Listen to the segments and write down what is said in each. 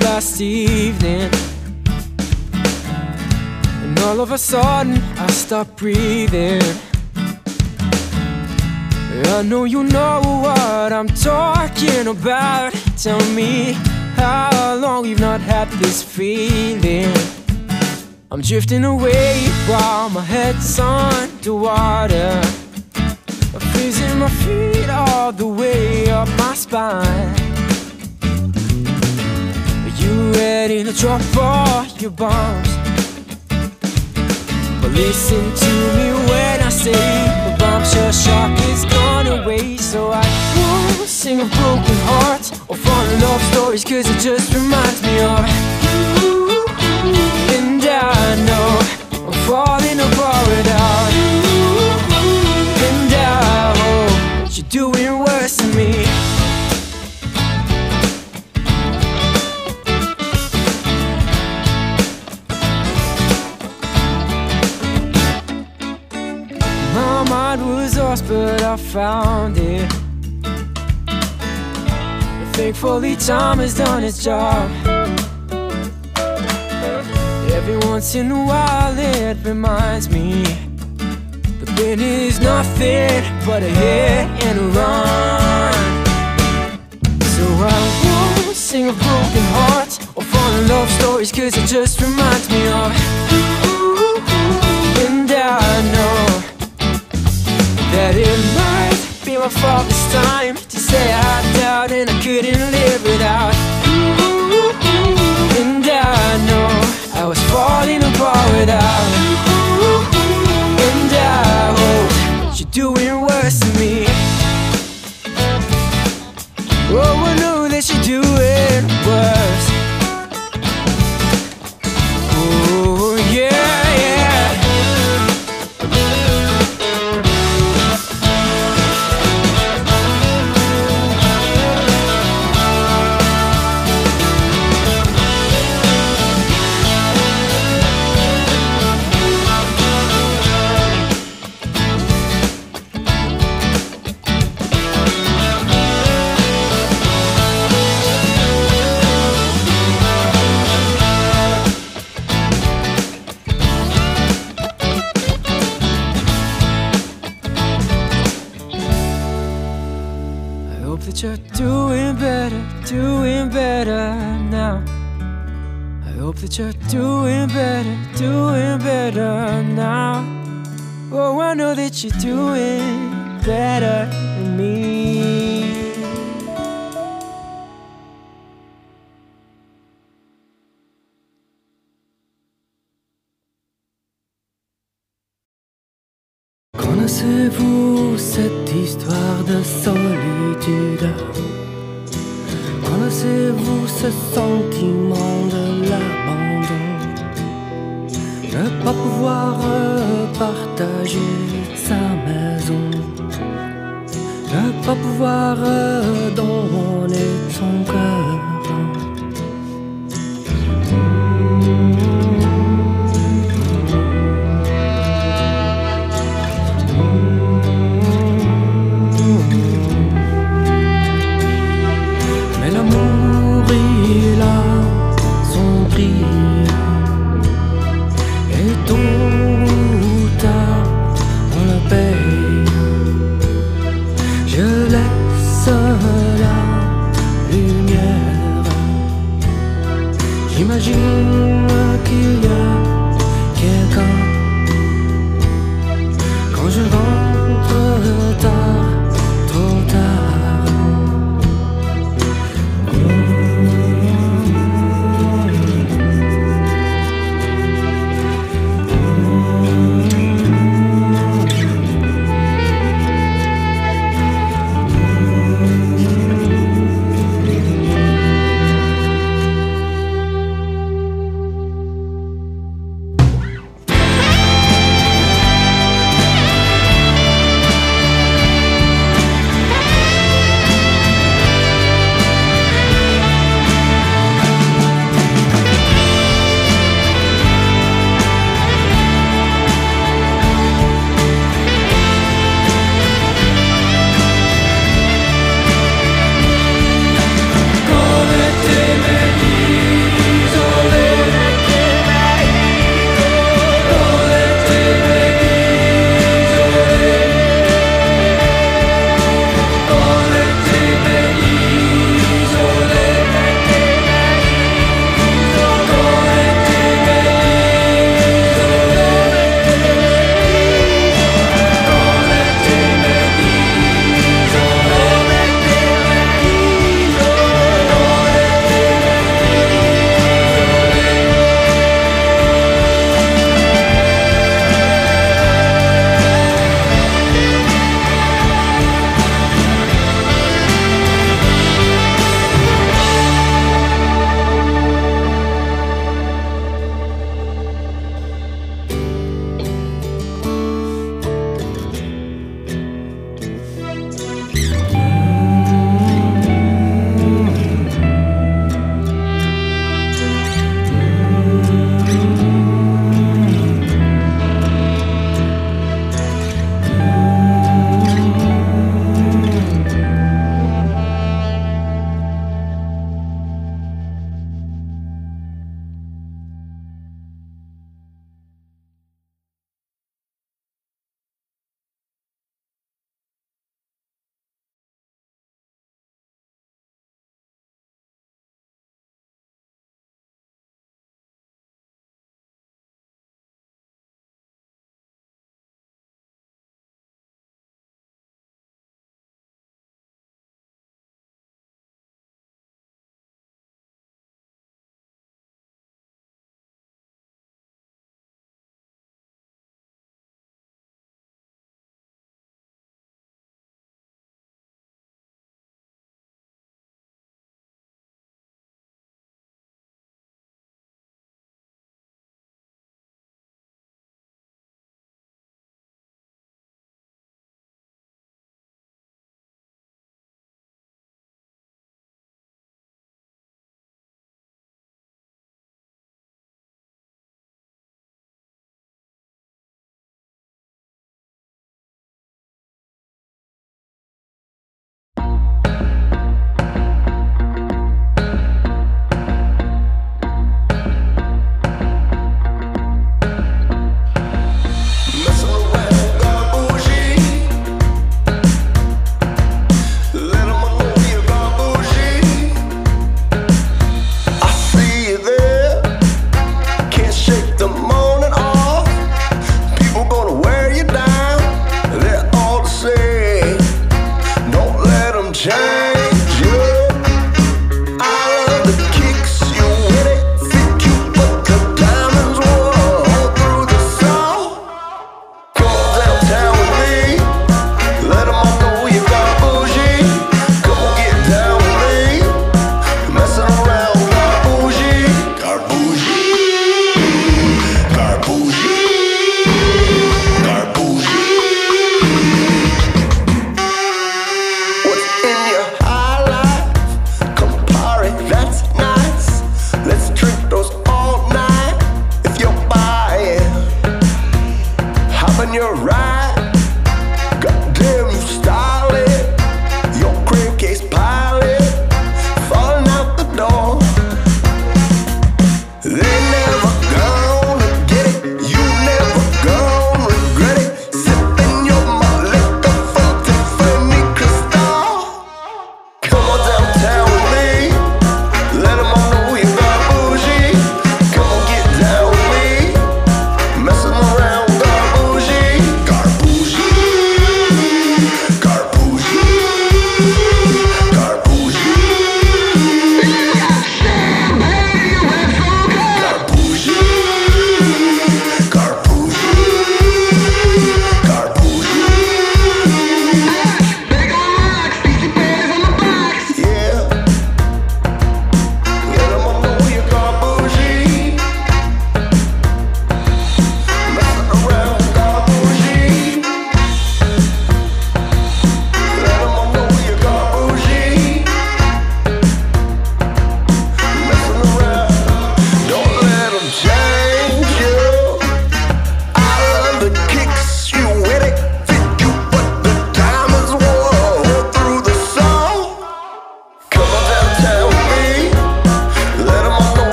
last evening. And all of a sudden, I stopped breathing. I know you know what I'm talking about. Tell me how long we've not had this feeling. I'm drifting away while my head's underwater. I'm freezing my feet all the way up my spine. You ready to drop all your bombs? But listen to me when I say the bombshell shock is gone away. So I won't sing of broken hearts or fallen love stories, cause it just reminds me of you. And I know I'm falling apart without you And I hope you're doing worse than me. But I found it. Thankfully, time has done its job. Every once in a while, it reminds me the pain is nothing but a hit and a run. So I won't sing of broken hearts or fallen love stories, cause it just reminds me of. And I know that it might be my fault this time to say I doubt and I couldn't live without. And I know I was falling apart without. And I hope you're doing worse than me. Oh, I know that you're doing. You're doing better, doing better now. Oh, I know that you're doing better than me. Connaissez-vous cette histoire de solitude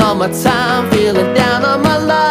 all my time feeling down on my luck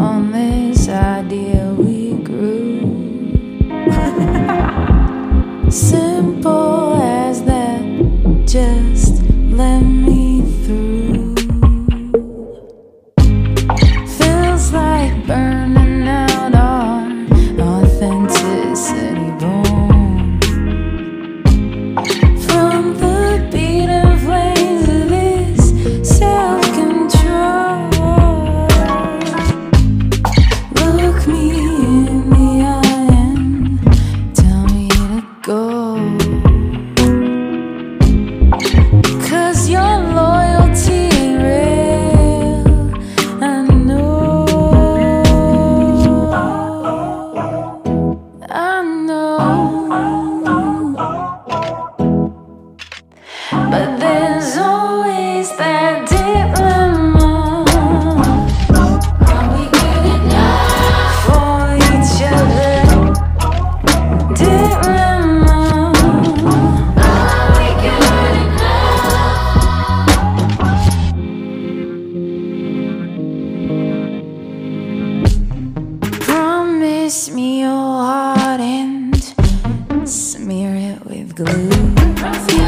on Crazy.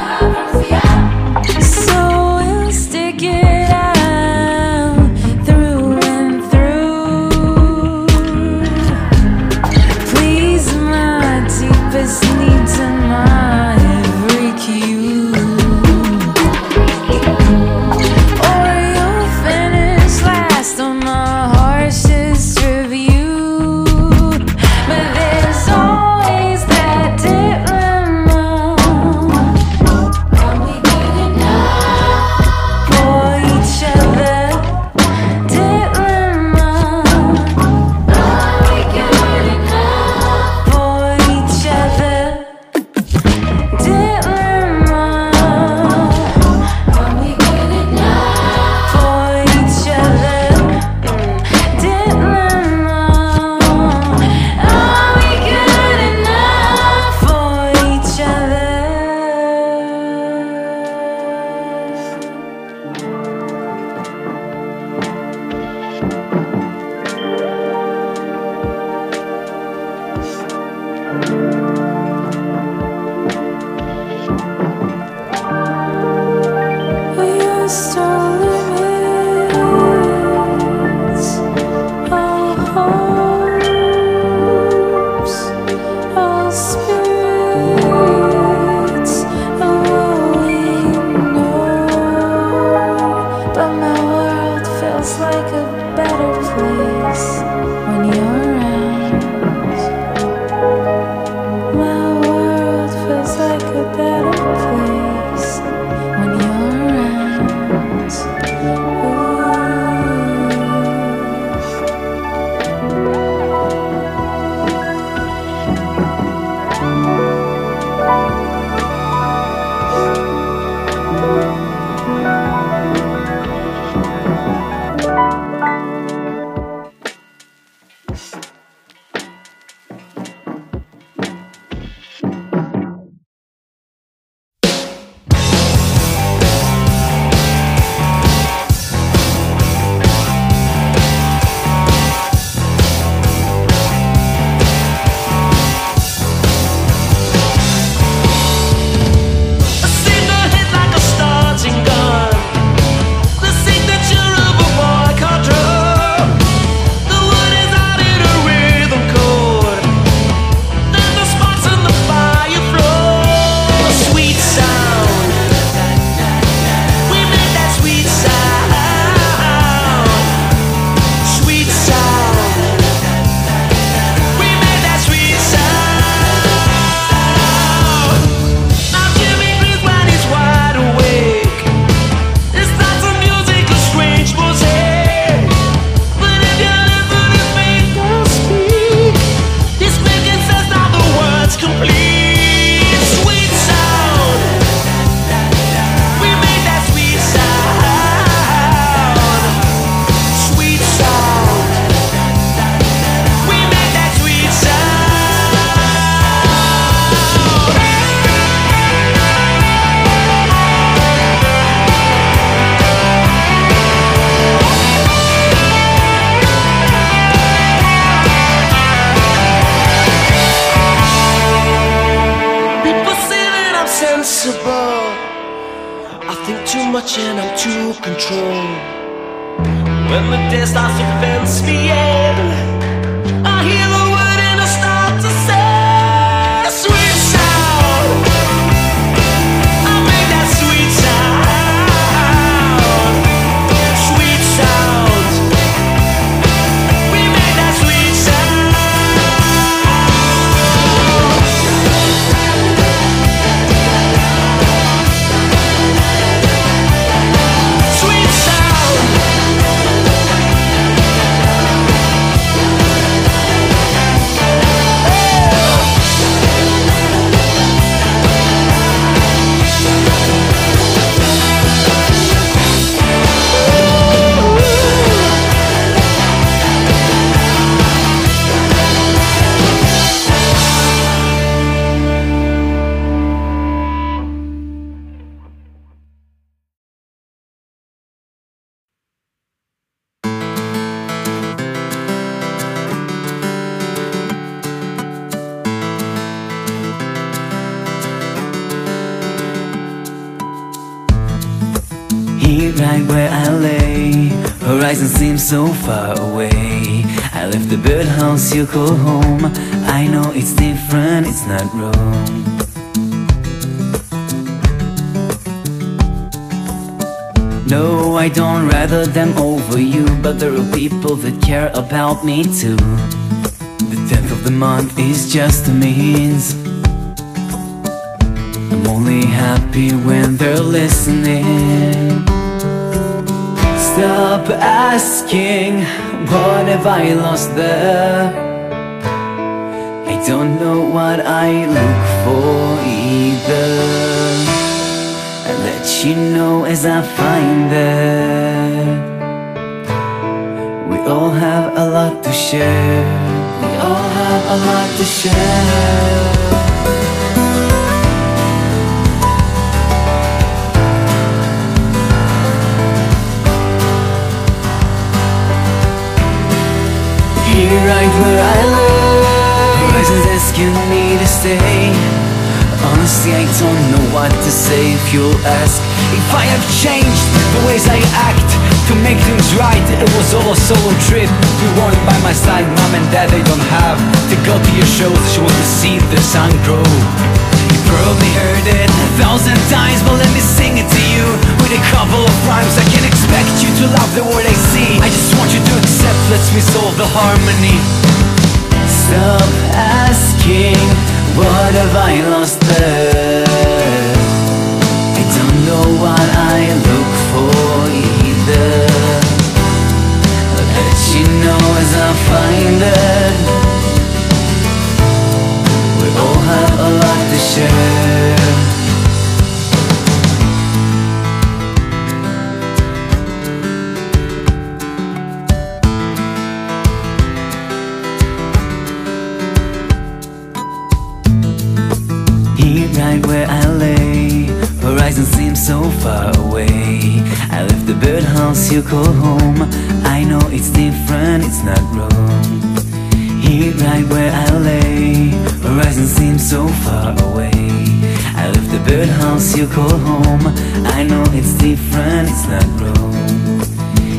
You call home. I know it's different, it's not wrong. No, I don't rather them over you But there are people that care about me too. The 10th of the month is just a means. I'm only happy when they're listening. Stop asking, what have I lost there? I don't know what I look for either. I'll let you know as I find it We all have a lot to share. We all have a lot to share. Here right where I live asking me to stay. Honestly I don't know what to say if you'll ask. If I have changed the ways I act To make things right It was all a solo trip We weren't by my side. Mom and dad they don't have To go to your shows. She wants to see the sun grow. You probably heard it a thousand times But let me sing it to you With a couple of rhymes. I can't expect you to love the word I see. I just want you to accept Let's resolve the harmony Stop asking What have I lost there? I don't know what I look for either. I'll let you know as I find it We all have a lot to share far away. I left the birdhouse you call home. I know it's different, it's not wrong. Here right where I lay Horizon seems so far away. I left the birdhouse you call home. I know it's different, it's not wrong.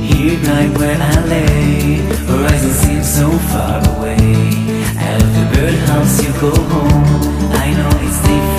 Here right where I lay Horizon seems so far away. I left the birdhouse you call home. I know it's different,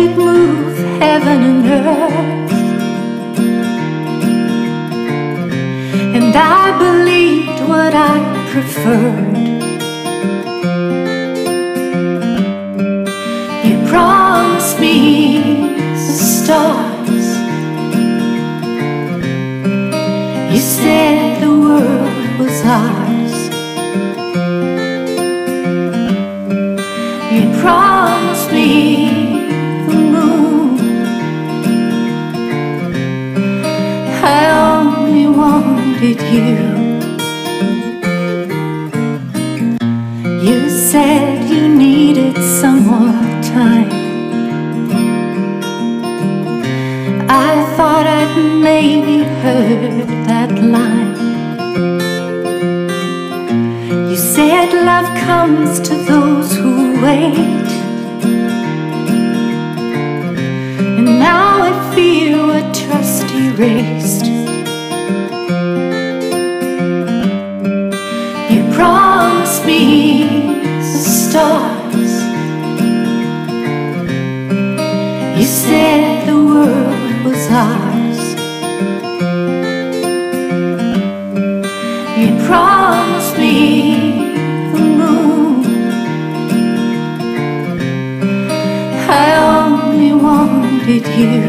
you'd move heaven and earth. And I believed what I preferred. You promised me stars. You said the world was ours. You. You said you needed some more time. I thought I'd maybe heard that line. You said love comes to those who wait. And now I feel a trust erased. Promised me stars. You said the world was ours. You promised me the moon. I only wanted you.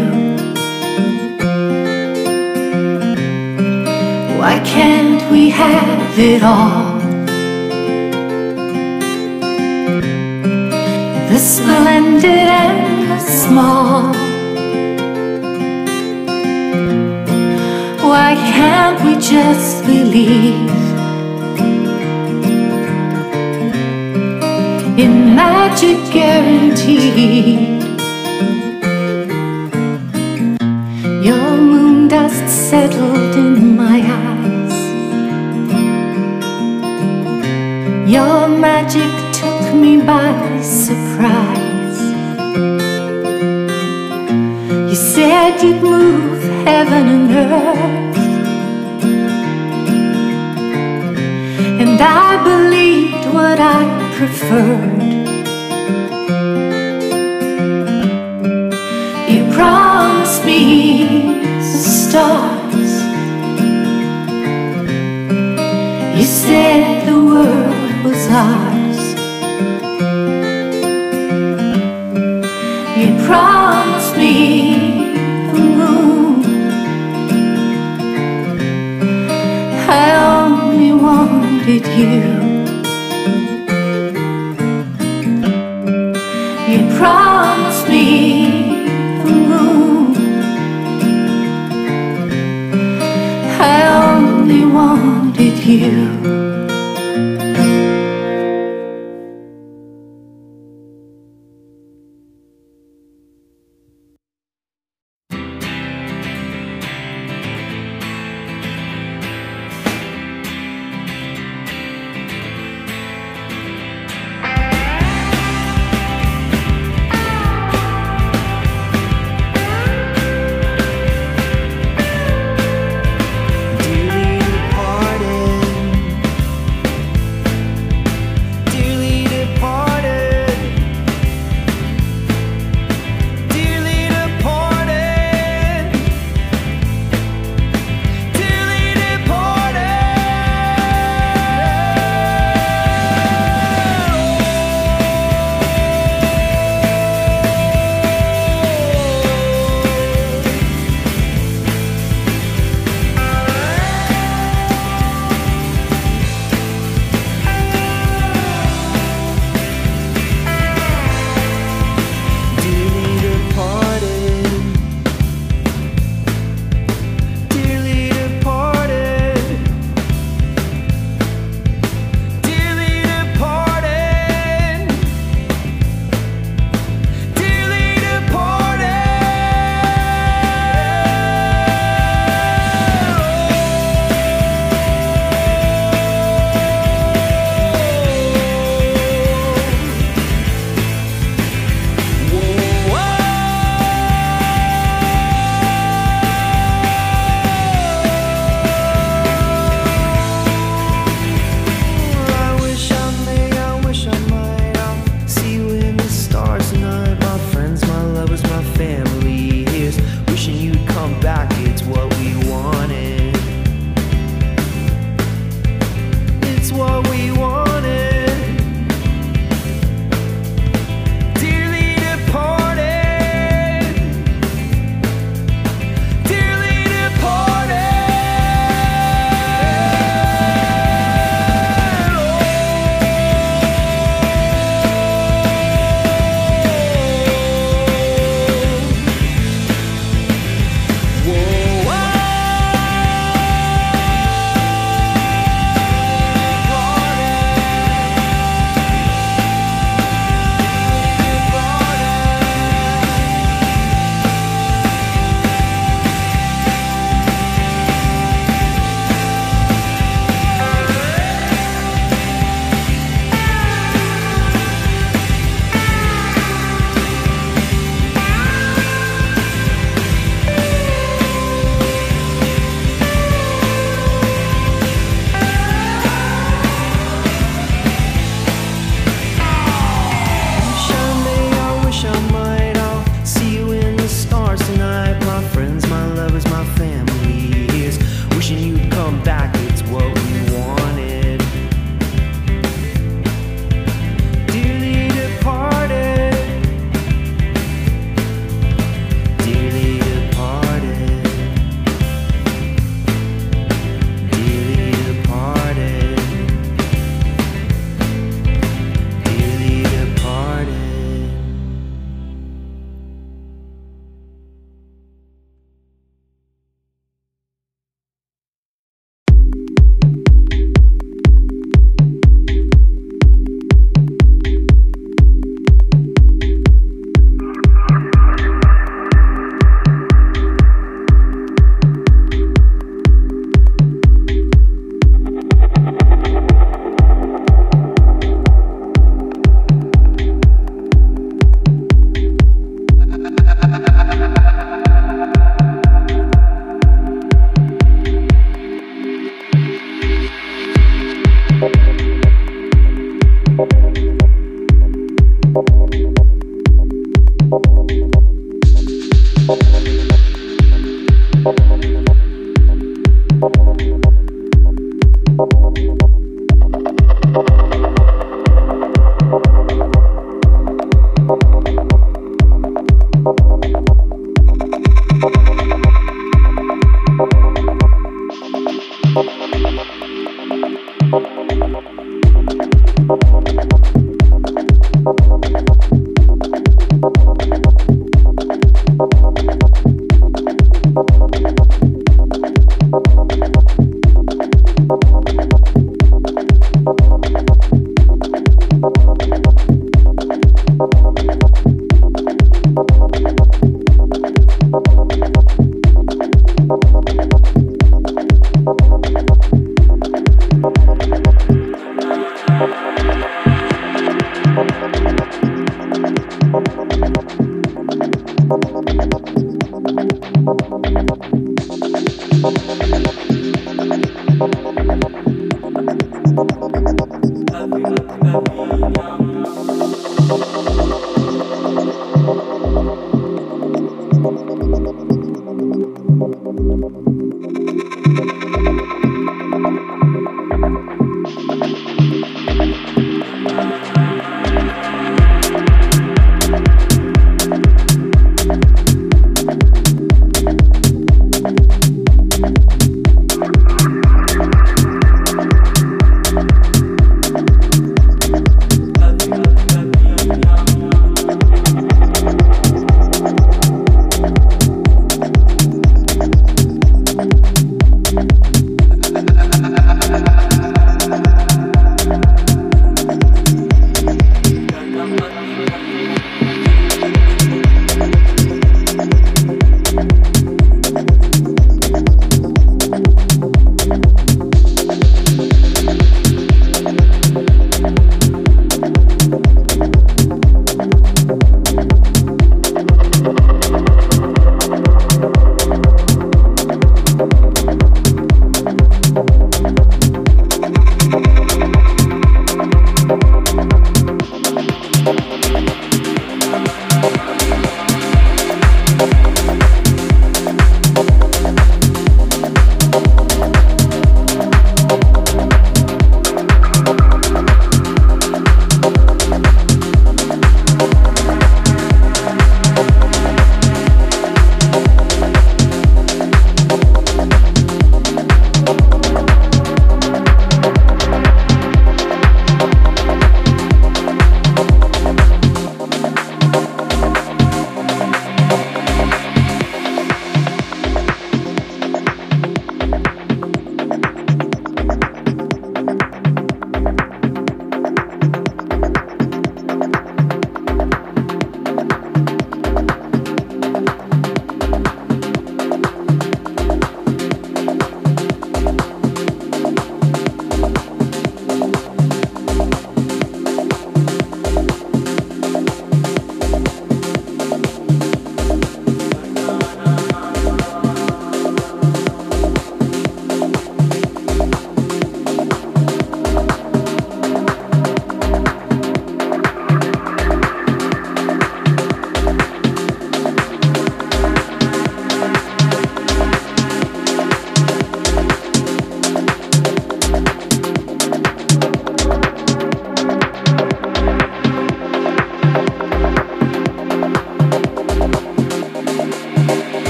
Why can't we have it all? The splendid and the small. Why can't we just believe in magic guaranteed? Your moon dust settled in my eyes. Your magic took me by surprise. You said you'd move heaven and earth. And I believed what I preferred. You promised me stars. You said the world was ours. Promised me the moon. I only wanted you. You promised me the moon. I only wanted you.